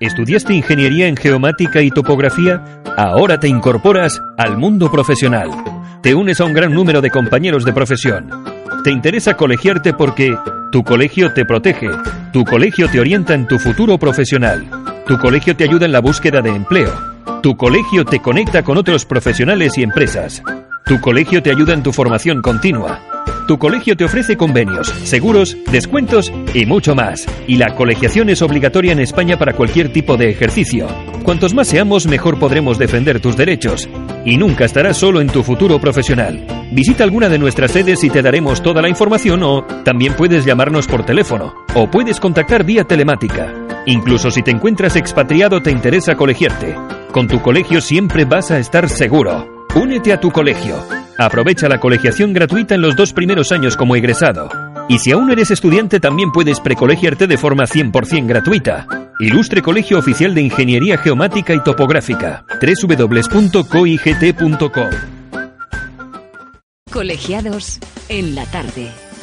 ¿Estudiaste ingeniería en geomática y topografía? Ahora te incorporas al mundo profesional. Te unes a un gran número de compañeros de profesión. Te interesa colegiarte porque tu colegio te protege, tu colegio te orienta en tu futuro profesional, tu colegio te ayuda en la búsqueda de empleo, tu colegio te conecta con otros profesionales y empresas, tu colegio te ayuda en tu formación continua. Tu colegio te ofrece convenios, seguros, descuentos y mucho más. Y la colegiación es obligatoria en España para cualquier tipo de ejercicio. Cuantos más seamos, mejor podremos defender tus derechos. Y nunca estarás solo en tu futuro profesional. Visita alguna de nuestras sedes y te daremos toda la información o también puedes llamarnos por teléfono o puedes contactar vía telemática. Incluso si te encuentras expatriado te interesa colegiarte. Con tu colegio siempre vas a estar seguro. Únete a tu colegio. Aprovecha la colegiación gratuita en los dos primeros años como egresado. Y si aún eres estudiante, también puedes precolegiarte de forma 100% gratuita. Ilustre Colegio Oficial de Ingeniería Geomática y Topográfica. www.coigt.com. Colegiados en la tarde.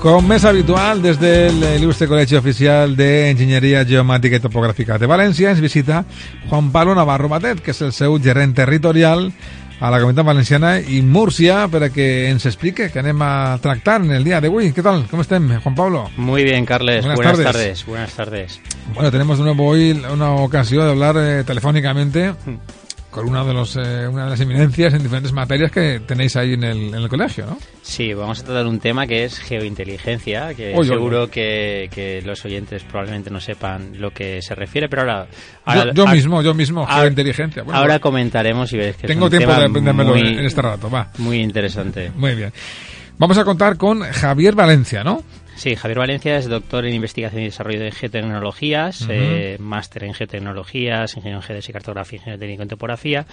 Como es habitual, desde el Ilustre Colegio Oficial de Ingeniería Geomática y Topográfica de Valencia, es visita Juan Pablo Navarro Batet, que es el seu gerent territorial a la Comunidad Valenciana y Murcia para que ens explique que anem a tractar en el día de hoy. ¿Qué tal? ¿Cómo estén, Juan Pablo? Muy bien, Carles. Buenas, Buenas tardes. tardes. Buenas tardes. Bueno, tenemos de nuevo hoy una ocasión de hablar eh, telefónicamente con una de, los, eh, una de las eminencias en diferentes materias que tenéis ahí en el, en el colegio, ¿no? Sí, vamos a tratar un tema que es geointeligencia, que seguro. Que, que los oyentes probablemente no sepan lo que se refiere, pero ahora... Yo, ahora- yo ahora- mismo, yo mismo, ahora- geointeligencia. Bueno, ahora comentaremos y veréis que tengo es un tiempo tema de aprendérmelo muy, en este rato, va. Muy interesante. Muy bien. Vamos a contar con Javier Valencia, ¿no? Sí, Javier Valencia es doctor en investigación y desarrollo de geotecnologías, Ujú. eh, máster en geotecnologías, ingeniero en geodesia y cartografía, ingeniero técnico en topografía.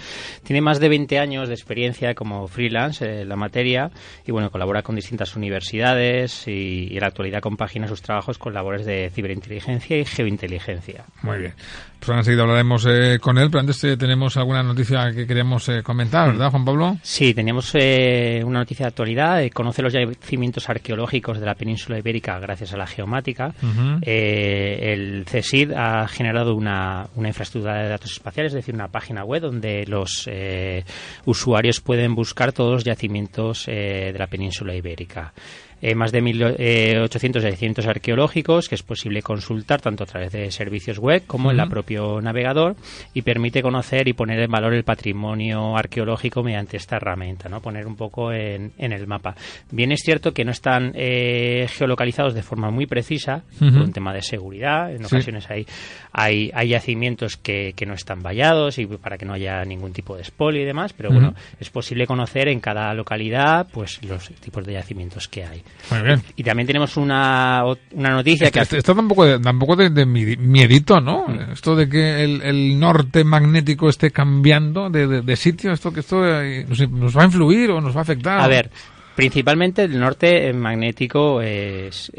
Tiene más de 20 años de experiencia como freelance eh, en la materia y bueno, colabora con distintas universidades y, y en la actualidad compagina sus trabajos con labores de ciberinteligencia y geointeligencia. Muy bien. Pues ahora enseguida hablaremos eh, con él, pero antes eh, tenemos alguna noticia que queríamos eh, comentar, ¿verdad, Juan Pablo? Sí, teníamos eh, una noticia de actualidad. conoce los yacimientos arqueológicos de la península ibérica gracias a la geomática. Eh, el CSID ha generado una, una infraestructura de datos espaciales, es decir, una página web donde los eh, usuarios pueden buscar todos los yacimientos eh, de la península ibérica. Eh, más de 1.800 yacimientos arqueológicos que es posible consultar tanto a través de servicios web como en la Ujú. propio navegador y permite conocer y poner en valor el patrimonio arqueológico mediante esta herramienta, ¿no? poner un poco en, en el mapa. Bien es cierto que no están eh, geolocalizados de forma muy precisa por un tema de seguridad. En Sí. ocasiones hay, hay, hay yacimientos que, que no están vallados y para que no haya ningún tipo de spoil y demás, pero bueno, es posible conocer en cada localidad pues los tipos de yacimientos que hay. Muy bien. Y también tenemos una, una noticia que... Esto, esto da un poco de, da un poco de, de mi- miedito, ¿no? Esto de que el, el norte magnético esté cambiando de, de- sitio, esto que esto eh, nos, nos va a influir o nos va a afectar. A ver, Principalmente el norte magnético es,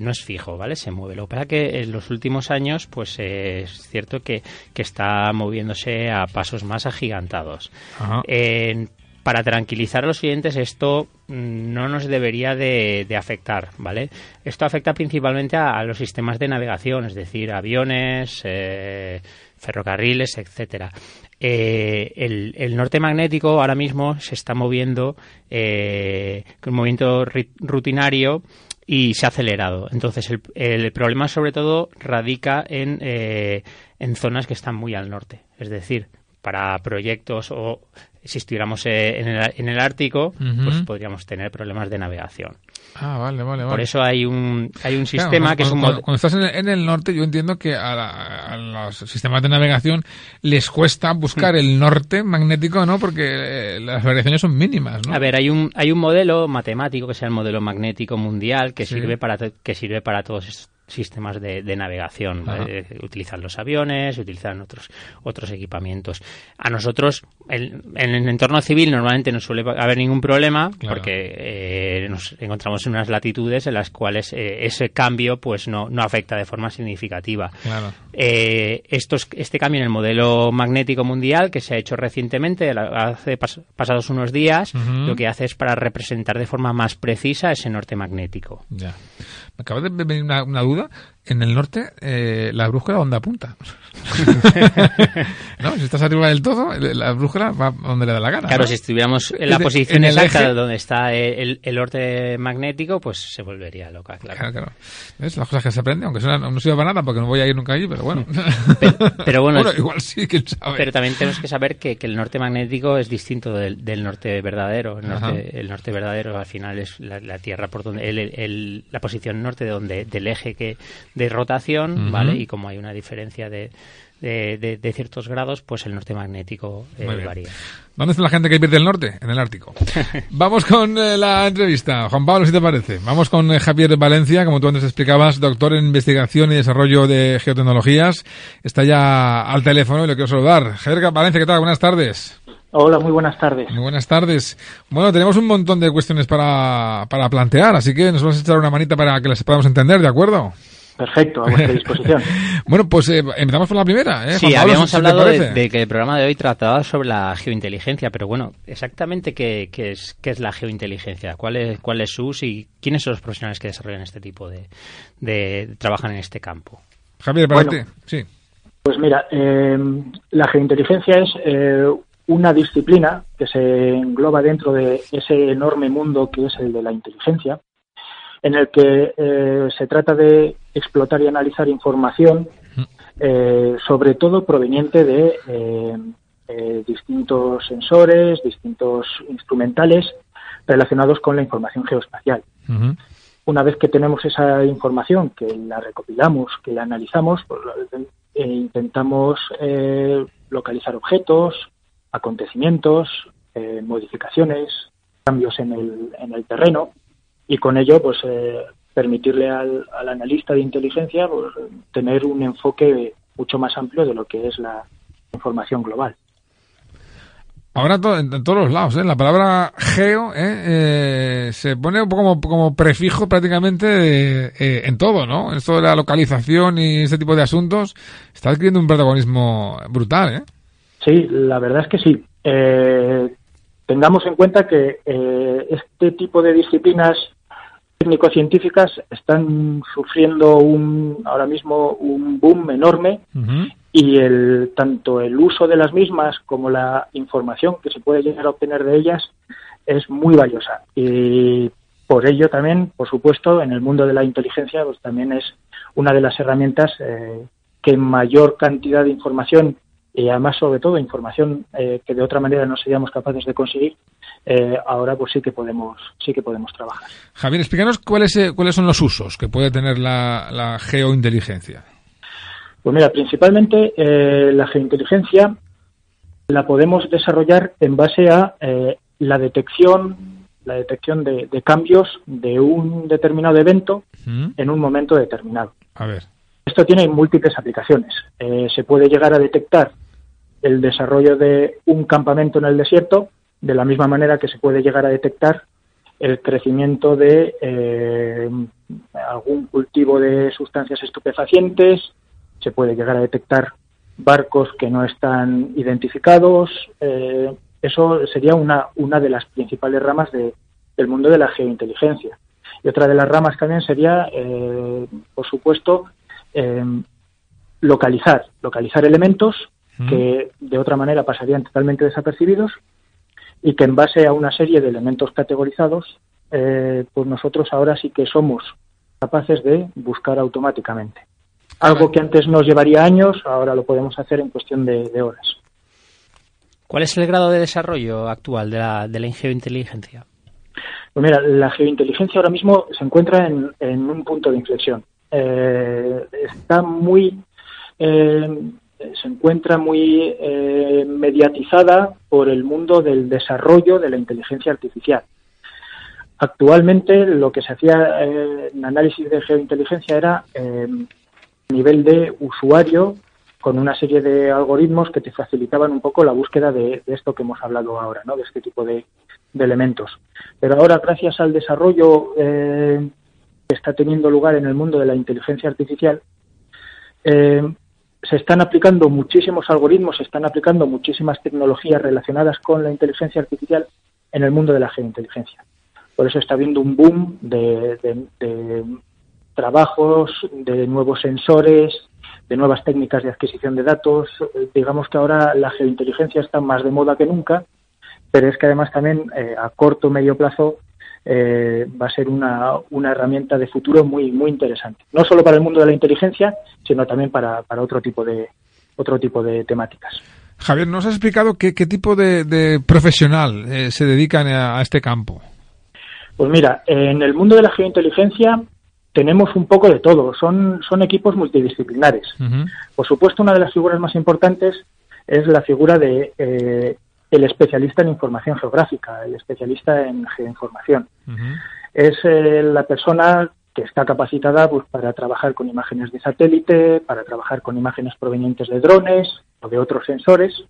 no es fijo, ¿vale? Se mueve. Lo que pasa que en los últimos años, pues es cierto que, que está moviéndose a pasos más agigantados. Para tranquilizar a los clientes, esto mm, no nos debería de, afectar, ¿vale? Esto afecta principalmente a, los sistemas de navegación, es decir, aviones, eh, ferrocarriles, etcétera. Eh, el, norte magnético ahora mismo se está moviendo eh, con un movimiento rutinario y se ha acelerado. Entonces, el, problema sobre todo radica en, eh, en zonas que están muy al norte. Es decir, para proyectos o si estuviéramos en el, en el Ártico, pues podríamos tener problemas de navegación. Ah, vale, vale, Por eso hay un, hay un sistema que es un... Cuando, cuando estás en el, norte, yo entiendo que a, los sistemas de navegación les cuesta buscar el norte magnético, ¿no? Porque eh, las variaciones son mínimas, ¿no? A ver, hay un, hay un modelo matemático que sea el modelo magnético mundial que sirve para que sirve para todos estos sistemas de, navegación. Utilizan los aviones, utilizan otros, otros equipamientos. A nosotros, en el entorno civil, normalmente no suele haber ningún problema porque eh, nos encontramos en unas latitudes en las cuales eh, ese cambio pues no, no afecta de forma significativa. Eh, estos, este cambio en el modelo magnético mundial que se ha hecho recientemente, hace pasados unos días, lo que hace es para representar de forma más precisa ese norte magnético. Ya. Me acaba de venir una duda en el norte, eh, la brújula ¿dónde apunta? no, si estás arriba del todo, la brújula va donde le da la gana. Claro, si estuviéramos en la posición exacta donde está el, el, norte magnético, pues se volvería loca, claro. Claro, claro. ¿Ves? Las cosas que se aprenden, aunque no sirva para nada porque no voy a ir nunca allí, pero bueno. pero, bueno, igual sí, quién sabe. Pero también tenemos que saber que, que el norte magnético es distinto del, del norte verdadero. El norte, el norte, verdadero al final es la, la Tierra por donde, el, la posición norte de donde, del eje que de rotación, ¿vale? Y como hay una diferencia de, de, ciertos grados, pues el norte magnético eh, varía. ¿Dónde está la gente que pierde el norte? En el Ártico. Vamos con eh, la entrevista. Juan Pablo, si te parece. Vamos con eh, Javier Valencia, como tú antes explicabas, doctor en investigación y desarrollo de geotecnologías. Está ya al teléfono y le quiero saludar. Javier Valencia, ¿qué tal? Buenas tardes. Hola, muy buenas tardes. Muy buenas tardes. Bueno, tenemos un montón de cuestiones para, para plantear, así que nos vamos a echar una manita para que las podamos entender, ¿de acuerdo? Perfecto, a vuestra disposición. bueno, pues eh, empezamos por la primera. ¿eh? Sí, habíamos hablado de, que el programa de hoy trataba sobre la geointeligencia, pero bueno, exactamente qué, es, qué es la geointeligencia, cuál es, cuál es su uso y quiénes son los profesionales que desarrollan este tipo de, de trabajan en este campo. Javier, para ti, sí. Pues mira, eh, la geointeligencia es eh, una disciplina que se engloba dentro de ese enorme mundo que es el de la inteligencia en el que eh, se trata de explotar y analizar información, eh, sobre todo proveniente de eh, distintos sensores, distintos instrumentales relacionados con la información geoespacial. Una vez que tenemos esa información, que la recopilamos, que la analizamos, pues, intentamos localizar objetos, acontecimientos, modificaciones, cambios en el, en el terreno y con ello pues eh, permitirle al, analista de inteligencia pues, tener un enfoque mucho más amplio de lo que es la información global. Ahora en, todos los lados, ¿eh? la palabra geo ¿eh? eh se pone un poco como, como prefijo prácticamente en todo, ¿no? Esto de la localización y ese tipo de asuntos está adquiriendo un protagonismo brutal, ¿eh? Sí, la verdad es que sí. tengamos en cuenta que este tipo de disciplinas técnico-científicas están sufriendo un, ahora mismo un boom enorme y el, tanto el uso de las mismas como la información que se puede llegar a obtener de ellas es muy valiosa. Y por ello también, por supuesto, en el mundo de la inteligencia pues también es una de las herramientas eh, que mayor cantidad de información y además sobre todo información eh, que de otra manera no seríamos capaces de conseguir eh, ahora pues sí que podemos sí que podemos trabajar. Javier explícanos cuáles eh, cuáles son los usos que puede tener la, geointeligencia. Pues mira principalmente la geointeligencia la podemos desarrollar en base a la detección la detección de, cambios de un determinado evento en un momento determinado. A ver. Esto tiene múltiples aplicaciones. se puede llegar a detectar el desarrollo de un campamento en el desierto de la misma manera que se puede llegar a detectar el crecimiento de eh, algún cultivo de sustancias estupefacientes, se puede llegar a detectar barcos que no están identificados. Eh, eso sería una, una de las principales ramas de, del mundo de la geointeligencia. Y otra de las ramas también sería, eh, por supuesto, localizar, localizar elementos que de otra manera pasarían totalmente desapercibidos y que en base a una serie de elementos categorizados, eh, pues nosotros ahora sí que somos capaces de buscar automáticamente. Algo que antes nos llevaría años, ahora lo podemos hacer en cuestión de, horas. ¿Cuál es el grado de desarrollo actual de la, de la geointeligencia? Pues mira, la geointeligencia ahora mismo se encuentra en, un punto de inflexión. Eh, está muy eh, se encuentra muy eh, mediatizada por el mundo del desarrollo de la inteligencia artificial. Actualmente lo que se hacía eh, en análisis de geointeligencia era eh, nivel de usuario con una serie de algoritmos que te facilitaban un poco la búsqueda de, esto que hemos hablado ahora, ¿no? de este tipo de, elementos. Pero ahora, gracias al desarrollo que está teniendo lugar en el mundo de la inteligencia artificial, se están aplicando muchísimos algoritmos, se están aplicando muchísimas tecnologías relacionadas con la inteligencia artificial en el mundo de la geointeligencia. Por eso está habiendo un boom de, trabajos, de nuevos sensores, de nuevas técnicas de adquisición de datos. Digamos que ahora la geointeligencia está más de moda que nunca, pero es que además también eh, a corto o medio plazo eh, va a ser una, una, herramienta de futuro muy muy interesante. No solo para el mundo de la inteligencia sino también para, para otro tipo de otro tipo de temáticas. Javier nos has explicado qué, qué tipo de, profesional eh, se dedican a, este campo. Pues mira en el mundo de la geointeligencia tenemos un poco de todo. Son son equipos multidisciplinares. Por supuesto una de las figuras más importantes es la figura de eh, el especialista en información geográfica, el especialista en geoinformación. Es eh, la persona que está capacitada pues, para trabajar con imágenes de satélite, para trabajar con imágenes provenientes de drones o de otros sensores,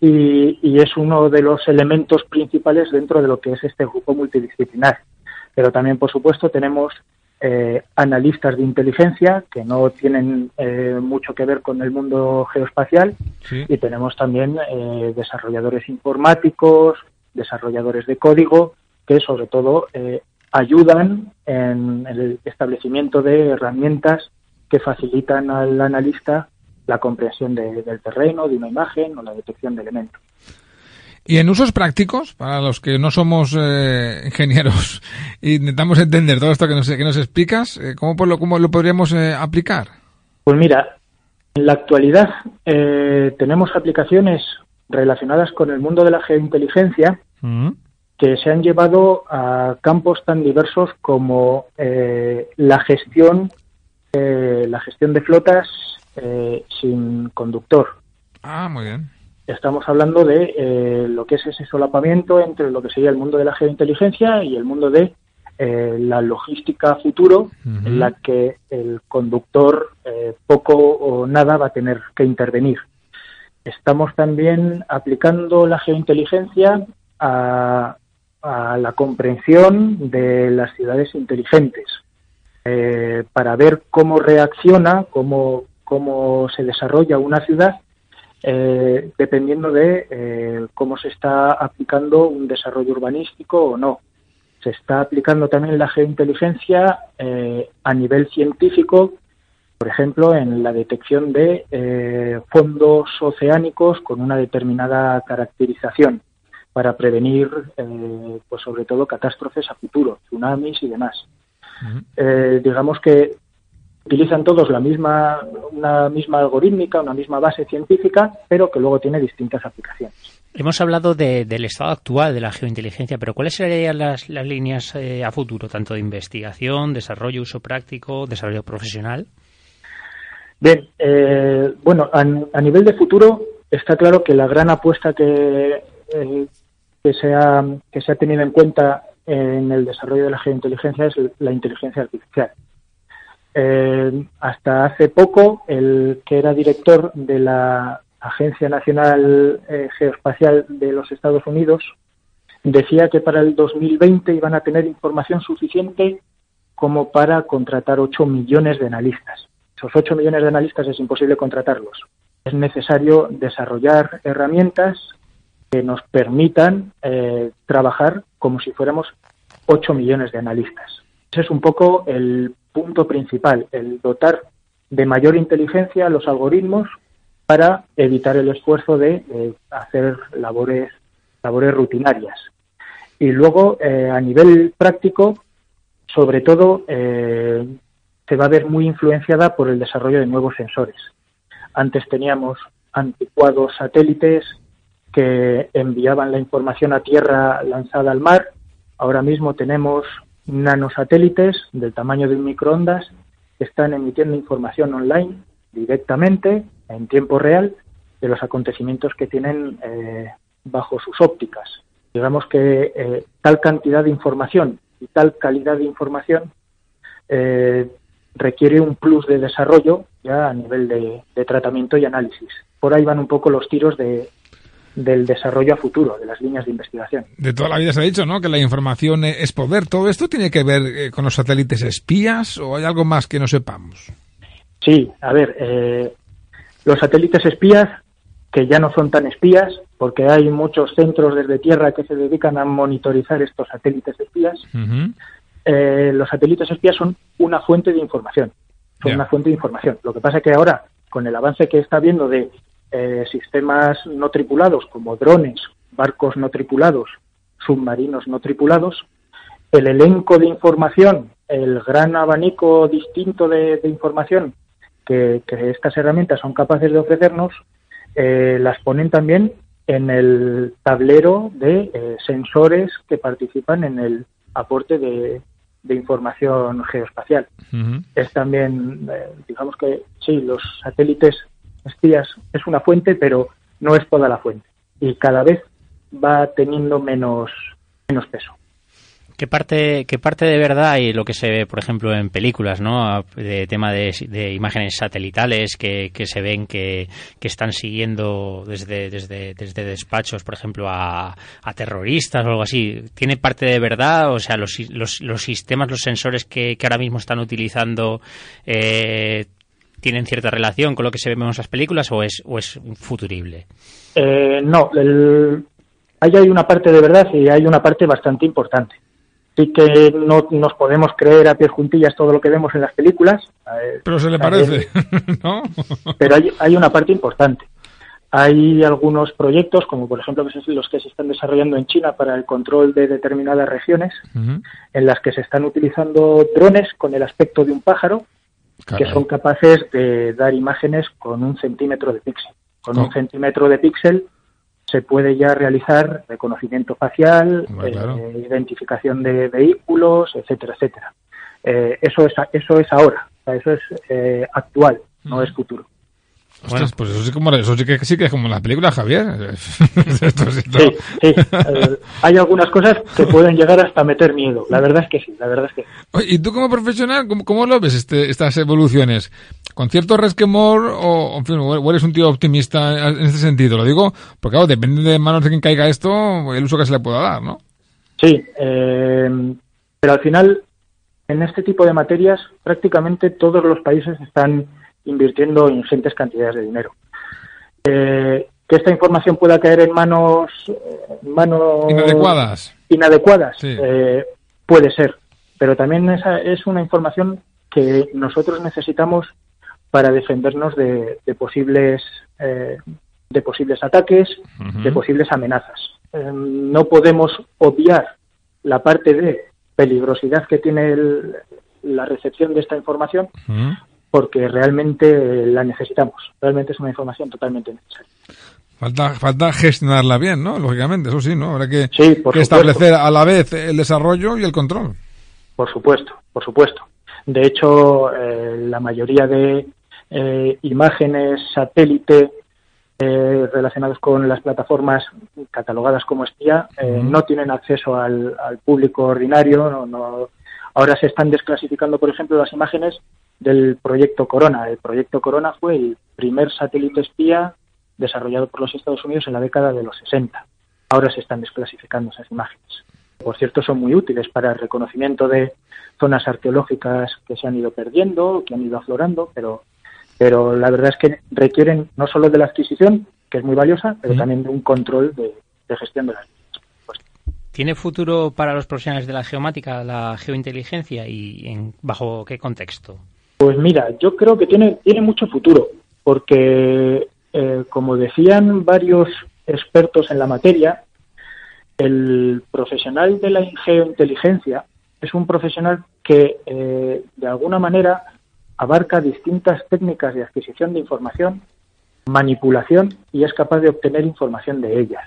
y, es uno de los elementos principales dentro de lo que es este grupo multidisciplinar. Pero también, por supuesto, tenemos eh, analistas de inteligencia que no tienen eh, mucho que ver con el mundo geoespacial y tenemos también eh, desarrolladores informáticos, desarrolladores de código que sobre todo ayudan en el establecimiento de herramientas que facilitan al analista la comprensión del terreno, de una imagen o la detección de elementos. Y en usos prácticos, para los que no somos eh, ingenieros e intentamos entender todo esto que nos, que nos explicas, eh, ¿cómo, lo, ¿cómo lo podríamos eh, aplicar? Pues mira, en la actualidad tenemos aplicaciones relacionadas con el mundo de la geointeligencia mm. que se han llevado a campos tan diversos como la gestión la gestión de flotas sin conductor. Ah, muy bien estamos hablando de eh, lo que es ese solapamiento entre lo que sería el mundo de la geointeligencia y el mundo de eh, la logística futuro, en la que el conductor eh, poco o nada va a tener que intervenir. Estamos también aplicando la geointeligencia a, a la comprensión de las ciudades inteligentes, para ver cómo reacciona, cómo, cómo se desarrolla una ciudad eh, dependiendo de eh, cómo se está aplicando un desarrollo urbanístico o no. Se está aplicando también la geointeligencia eh, a nivel científico, por ejemplo, en la detección de fondos oceánicos con una determinada caracterización para prevenir, pues sobre todo, catástrofes a futuro, tsunamis y demás. digamos que utilizan todos la misma, una misma algorítmica, una misma base científica, pero que luego tiene distintas aplicaciones. Hemos hablado del estado actual de la geointeligencia, pero ¿cuáles serían las, líneas eh, a futuro, tanto de investigación, desarrollo, uso práctico, desarrollo profesional? Bien, eh, bueno, a, nivel de futuro está claro que la gran apuesta que, eh, que, se ha, que se ha tenido en cuenta en el desarrollo de la geointeligencia es la inteligencia artificial. Eh, hasta hace poco, el que era director de la Agencia Nacional eh, Geoespacial de los Estados Unidos decía que para el 2020 iban a tener información suficiente como para contratar 8 millones de analistas. Esos 8 millones de analistas es imposible contratarlos. Es necesario desarrollar herramientas que nos permitan eh, trabajar como si fuéramos 8 millones de analistas. Ese es un poco el punto principal, el dotar de mayor inteligencia a los algoritmos para evitar el esfuerzo de eh, hacer labores, labores rutinarias. Y luego, eh, a nivel práctico, sobre todo, eh, se va a ver muy influenciada por el desarrollo de nuevos sensores. Antes teníamos anticuados satélites que enviaban la información a tierra lanzada al mar. Ahora mismo tenemos nanosatélites del tamaño de un microondas están emitiendo información online directamente, en tiempo real, de los acontecimientos que tienen eh, bajo sus ópticas. Digamos que eh, tal cantidad de información y tal calidad de información eh, requiere un plus de desarrollo ya a nivel de, tratamiento y análisis. Por ahí van un poco los tiros de, del desarrollo a futuro, de las líneas de investigación. De toda la vida se ha dicho, ¿no? Que la información es poder. ¿Todo esto tiene que ver eh, con los satélites espías o hay algo más que no sepamos? Sí, a ver, eh, los satélites espías, que ya no son tan espías, porque hay muchos centros desde tierra que se dedican a monitorizar estos satélites espías, eh, los satélites espías son una fuente de información. Son una fuente de información. Lo que pasa es que ahora, con el avance que está habiendo de eh, sistemas no tripulados como drones, barcos no tripulados, submarinos no tripulados, el elenco de información, el gran abanico distinto de, información que, estas herramientas son capaces de ofrecernos, eh, las ponen también en el tablero de eh, sensores que participan en el aporte de, información geoespacial. Es también, digamos que sí, los satélites es una fuente, pero no es toda la fuente. Y cada vez va teniendo menos, menos peso. ¿Qué parte, ¿Qué parte de verdad hay lo que se ve, por ejemplo, en películas, ¿no? De tema de, imágenes satelitales que, que se ven que, que, están siguiendo desde, desde, desde despachos, por ejemplo, a, a, terroristas o algo así. ¿Tiene parte de verdad? O sea, los, los, los sistemas, los sensores que, que ahora mismo están utilizando eh, tienen cierta relación con lo que se ve en esas películas o es, o es futurible? Eh, no, ahí hay una parte de verdad y hay una parte bastante importante. Sí que no nos podemos creer a pies juntillas todo lo que vemos en las películas. Eh, pero se le parece, ¿no? pero hay, hay una parte importante. Hay algunos proyectos, como por ejemplo los que se están desarrollando en China para el control de determinadas regiones, en las que se están utilizando drones con el aspecto de un pájaro que son capaces de dar imágenes con un centímetro de píxel. Con un centímetro de píxel se puede ya realizar reconocimiento facial, eh, identificación de vehículos, etcétera, etcétera. Eh, eso es eso es ahora, eso es eh, actual, no es futuro bueno. pues eso sí, como, eso sí que, sí que es como la película, Javier. sí, sí. Eh, hay algunas cosas que pueden llegar hasta meter miedo. La verdad es que sí, la verdad es que ¿Y tú como profesional, cómo, lo ves este, estas evoluciones? ¿Con cierto resquemor o, en fin, o eres un tío optimista en este sentido? Lo digo porque, claro, depende de manos de quien caiga esto, el uso que se le pueda dar, ¿no? Sí, eh, pero al final, en este tipo de materias, prácticamente todos los países están invirtiendo ingentes cantidades de dinero. Eh, que esta información pueda caer en manos, manos inadecuadas, inadecuadas eh, puede ser, pero también esa es una información que nosotros necesitamos para defendernos de, posibles eh, de posibles ataques, de posibles amenazas. no podemos obviar la parte de peligrosidad que tiene la recepción de esta información, porque realmente la necesitamos. Realmente es una información totalmente necesaria. Falta, falta gestionarla bien, ¿no? Lógicamente, eso sí, ¿no? Habrá que, establecer a la vez el desarrollo y el control. Por supuesto, por supuesto. De hecho, eh, la mayoría de eh, imágenes satélite eh, relacionadas con las plataformas catalogadas como espía no tienen acceso al, público ordinario. no, ahora se están desclasificando, por ejemplo, las imágenes del proyecto Corona. El proyecto Corona fue el primer satélite espía desarrollado por los Estados Unidos en la década de los 60. ahora se están desclasificando esas imágenes. Por cierto, son muy útiles para el reconocimiento de zonas arqueológicas que se han ido perdiendo, que han ido aflorando, pero, pero la verdad es que requieren no solo de la adquisición, que es muy valiosa, pero también de un control de, gestión de las ¿Tiene futuro para los profesionales de la geomática, la geointeligencia y en, bajo qué contexto? Pues mira, yo creo que tiene, tiene mucho futuro, porque eh, como decían varios expertos en la materia, el profesional de la geointeligencia es un profesional que eh, de alguna manera abarca distintas técnicas de adquisición de información, manipulación y es capaz de obtener información de ellas.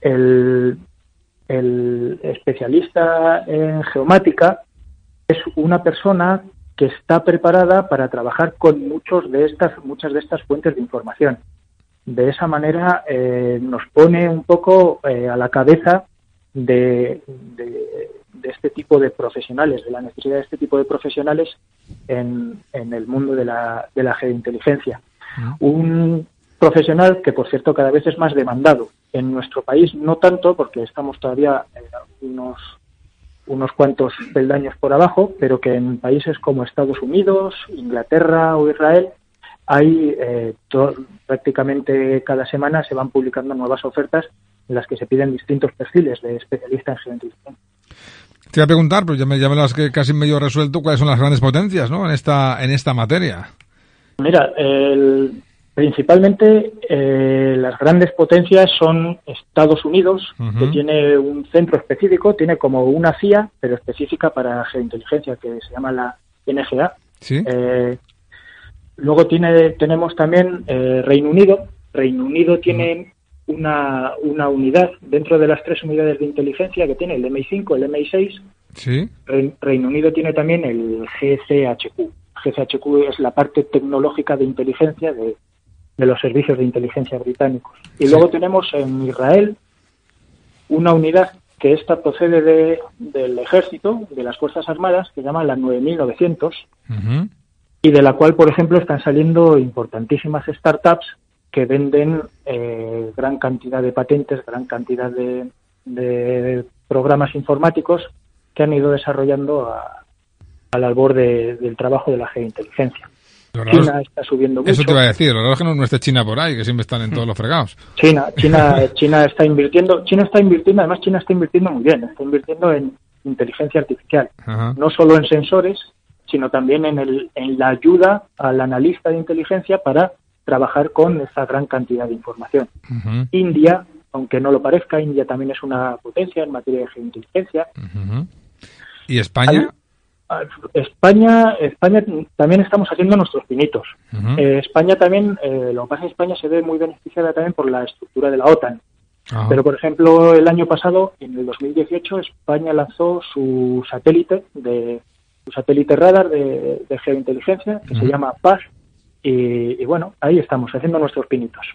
El, el especialista en geomática es una persona que está preparada para trabajar con muchos de estas, muchas de estas fuentes de información. De esa manera eh, nos pone un poco eh, a la cabeza de, de, este tipo de profesionales, de la necesidad de este tipo de profesionales en, en el mundo de la, de la geointeligencia. Un profesional que, por cierto, cada vez es más demandado. En nuestro país no tanto, porque estamos todavía unos unos cuantos peldaños por abajo, pero que en países como Estados Unidos, Inglaterra o Israel hay eh, prácticamente cada semana se van publicando nuevas ofertas en las que se piden distintos perfiles de especialistas en geointeligencia. Te voy a preguntar, pues ya me, ya me lo has casi medio resuelto, cuáles son las grandes potencias ¿no? en, esta, en esta materia. Mira, el, Principalmente eh, las grandes potencias son Estados Unidos, que tiene un centro específico, tiene como una CIA, pero específica para geointeligencia, que se llama la NGA. Eh, luego tiene, tenemos también eh, Reino Unido. Reino Unido tiene una, una unidad dentro de las tres unidades de inteligencia que tiene el MI5, el MI6. ¿Sí? Reino Unido tiene también el GCHQ. GCHQ es la parte tecnológica de inteligencia de, de los servicios de inteligencia británicos. Y luego tenemos en Israel una unidad que esta procede de, del ejército, de las Fuerzas Armadas, que se llama la 9900, y de la cual, por ejemplo, están saliendo importantísimas startups que venden eh, gran cantidad de patentes, gran cantidad de, de programas informáticos que han ido desarrollando a, al albor del trabajo de la geointeligencia. China está subiendo mucho. Eso te iba a decir, lo que no esté China por ahí, que siempre están en todos los fregados. China, China, China está invirtiendo, China está invirtiendo, además China está invirtiendo muy bien, está invirtiendo en inteligencia artificial, no solo en sensores, sino también en, el, en la ayuda al analista de inteligencia para trabajar con esa gran cantidad de información. India, aunque no lo parezca, India también es una potencia en materia de geointeligencia. ¿Y España? España, España también estamos haciendo nuestros pinitos. Eh, España también, eh, lo que pasa en España se ve muy beneficiada también por la estructura de la OTAN. Pero, por ejemplo, el año pasado, en el 2018, España lanzó su satélite de su satélite radar de, geointeligencia que se llama PAS y, bueno, ahí estamos haciendo nuestros pinitos.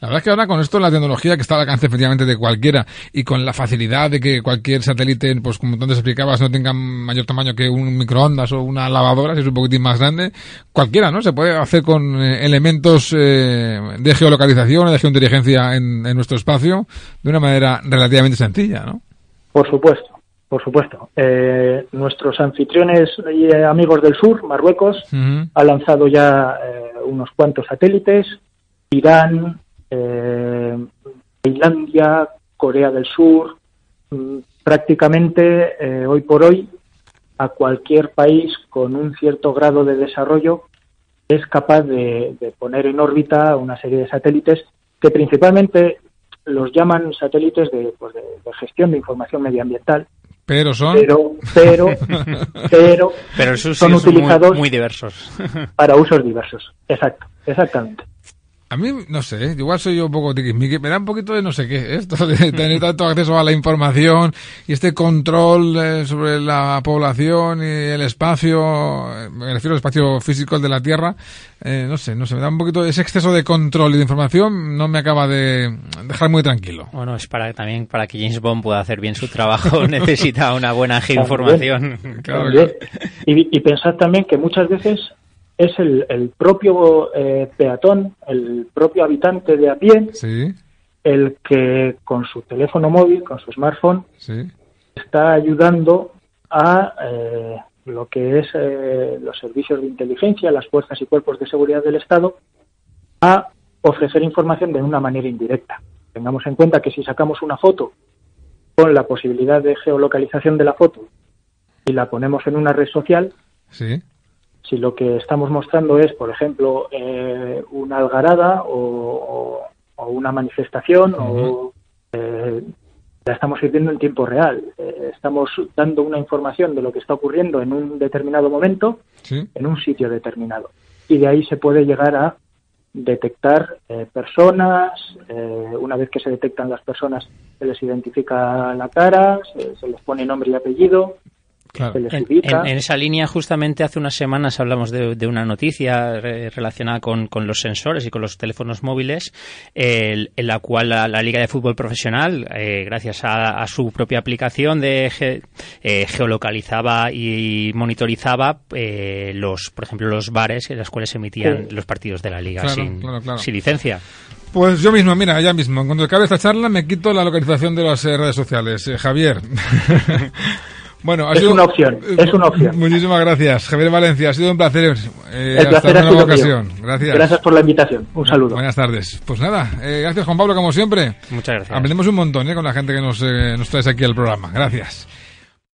La verdad es que ahora con esto la tecnología que está al alcance efectivamente de cualquiera y con la facilidad de que cualquier satélite, pues como tú antes explicabas, no tenga mayor tamaño que un microondas o una lavadora, si es un poquitín más grande, cualquiera, ¿no? Se puede hacer con eh, elementos eh, de geolocalización, de geointeligencia en, en nuestro espacio de una manera relativamente sencilla, ¿no? Por supuesto. Por supuesto. Eh, nuestros anfitriones y amigos del sur, Marruecos, ha lanzado ya unos cuantos satélites. Irán, eh, Tailandia, Corea del Sur, mm, prácticamente eh, hoy por hoy a cualquier país con un cierto grado de desarrollo es capaz de, poner en órbita una serie de satélites que principalmente los llaman satélites de, pues de, gestión de información medioambiental. Pero son. Pero, pero, pero, pero son utilizados muy diversos. para usos diversos. Exacto, exactamente. A mí, no sé, igual soy yo un poco tiquismiqui, me da un poquito de no sé qué, esto de tener tanto acceso a la información y este control eh, sobre la población y el espacio, eh, me refiero al espacio físico de la Tierra, eh, no sé, no sé, me da un poquito, ese exceso de control y de información no me acaba de dejar muy tranquilo. Bueno, es para también para que James Bond pueda hacer bien su trabajo, necesita una buena información. Claro, Y, y pensad también que muchas veces es el, propio eh, peatón, el propio habitante de a pie, el que con su teléfono móvil, con su smartphone, Sí. está ayudando a eh, lo que es eh, los servicios de inteligencia, las fuerzas y cuerpos de seguridad del Estado, a ofrecer información de una manera indirecta. Tengamos en cuenta que si sacamos una foto con la posibilidad de geolocalización de la foto y la ponemos en una red social, Sí. Si lo que estamos mostrando es, por ejemplo, eh, una algarada o, o- o una manifestación o eh, la estamos viviendo en tiempo real. Eh, estamos dando una información de lo que está ocurriendo en un determinado momento Sí. en un sitio determinado. Y de ahí se puede llegar a detectar eh, personas, eh, una vez que se detectan las personas se les identifica la cara, se, se les pone nombre y apellido, Claro. se les En, ubica. en- en esa línea, justamente hace unas semanas hablamos de, de una noticia eh, relacionada con, con los sensores y con los teléfonos móviles, el- en la cual la, la Liga de Fútbol Profesional, eh, gracias a, a su propia aplicación, de ge- eh, geolocalizaba y monitorizaba eh, los, por ejemplo, los bares en los cuales se emitían Sí. los partidos de la Liga Claro, sin, claro, claro. sin licencia. Pues yo mismo, mira, ya mismo. Cuando acabe esta charla me quito la localización de las eh, redes sociales. Eh, Javier. bueno, ha Es sido- una opción, es una opción. Muchísimas gracias, Javier Valencia. Ha sido un placer. Eh, El hasta placer una ha nueva sido mío. ocasión. Gracias. Gracias por la invitación. Un saludo. Buenas tardes. Pues nada, eh, gracias Juan Pablo, como siempre. Muchas gracias. Aprendemos un montón eh, con la gente que nos, eh, nos traes aquí al programa. Gracias.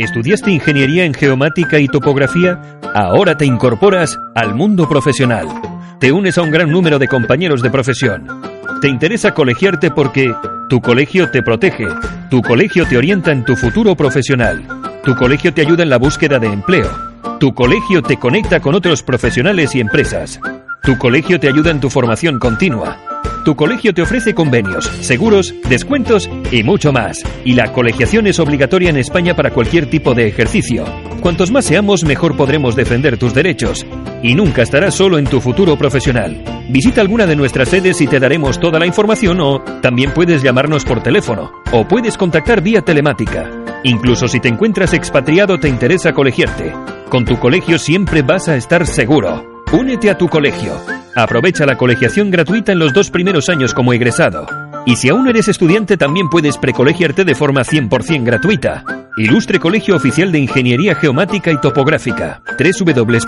¿Estudiaste ingeniería en geomática y topografía? Ahora te incorporas al mundo profesional. Te unes a un gran número de compañeros de profesión. Te interesa colegiarte porque tu colegio te protege, tu colegio te orienta en tu futuro profesional, tu colegio te ayuda en la búsqueda de empleo, tu colegio te conecta con otros profesionales y empresas, tu colegio te ayuda en tu formación continua. Tu colegio te ofrece convenios, seguros, descuentos y mucho más. Y la colegiación es obligatoria en España para cualquier tipo de ejercicio. Cuantos más seamos, mejor podremos defender tus derechos. Y nunca estarás solo en tu futuro profesional. Visita alguna de nuestras sedes y te daremos toda la información o también puedes llamarnos por teléfono o puedes contactar vía telemática. Incluso si te encuentras expatriado te interesa colegiarte. Con tu colegio siempre vas a estar seguro. Únete a tu colegio. Aprovecha la colegiación gratuita en los dos primeros años como egresado. Y si aún eres estudiante también puedes precolegiarte de forma 100% gratuita. Ilustre Colegio Oficial de Ingeniería Geomática y Topográfica. www.coigt.com